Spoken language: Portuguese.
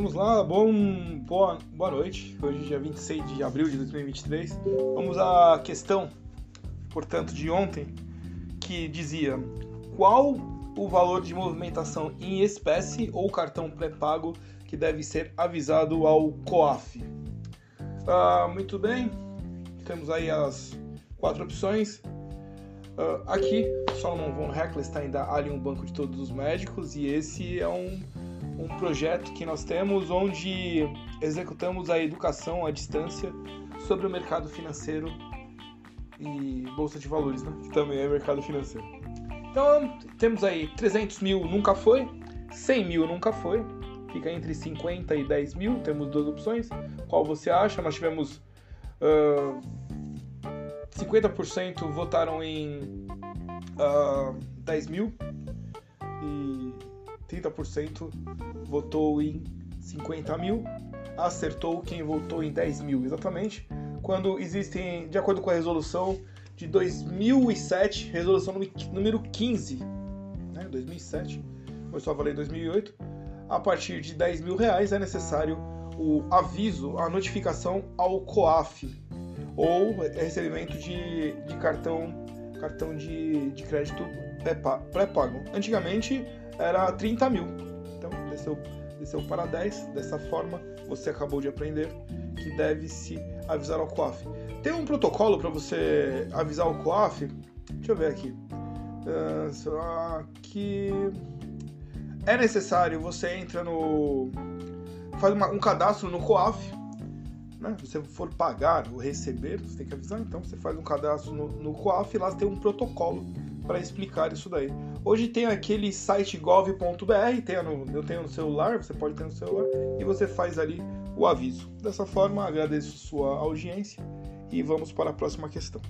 Vamos lá, bom, boa, boa noite. Hoje é dia 26 de abril de 2023. Vamos à questão, portanto, de ontem, que dizia qual o valor de movimentação em espécie ou cartão pré-pago que deve ser avisado ao COAF. Ah, muito bem, temos aí as quatro opções. Uh, aqui, Solomon von Hecklestein da Alien Banco de Todos os Médicos e esse é um, um projeto que nós temos onde executamos a educação à distância sobre o mercado financeiro e bolsa de valores, né? que também é mercado financeiro. Então, temos aí 300 mil nunca foi, 100 mil nunca foi, fica entre 50 e 10 mil, temos duas opções. Qual você acha? Nós tivemos uh, 50% votaram em uh, 10 mil e 30% votou em 50 mil. Acertou quem votou em 10 mil, exatamente. Quando existem, de acordo com a resolução de 2007, resolução número 15, né, 2007, começou a valer em 2008, a partir de 10 mil reais é necessário o aviso, a notificação ao COAF, ou recebimento de, de cartão, cartão de, de crédito pré-pago. Antigamente era 30 mil, então desceu, desceu para 10. Dessa forma, você acabou de aprender que deve se avisar ao COAF. Tem um protocolo para você avisar o COAF? Deixa eu ver aqui. Uh, que é necessário você entra no faz uma, um cadastro no COAF né? Você for pagar ou receber, você tem que avisar, então você faz um cadastro no, no COAF e lá tem um protocolo para explicar isso daí. Hoje tem aquele site gov.br, eu tenho no celular, você pode ter no celular, e você faz ali o aviso. Dessa forma, agradeço sua audiência e vamos para a próxima questão.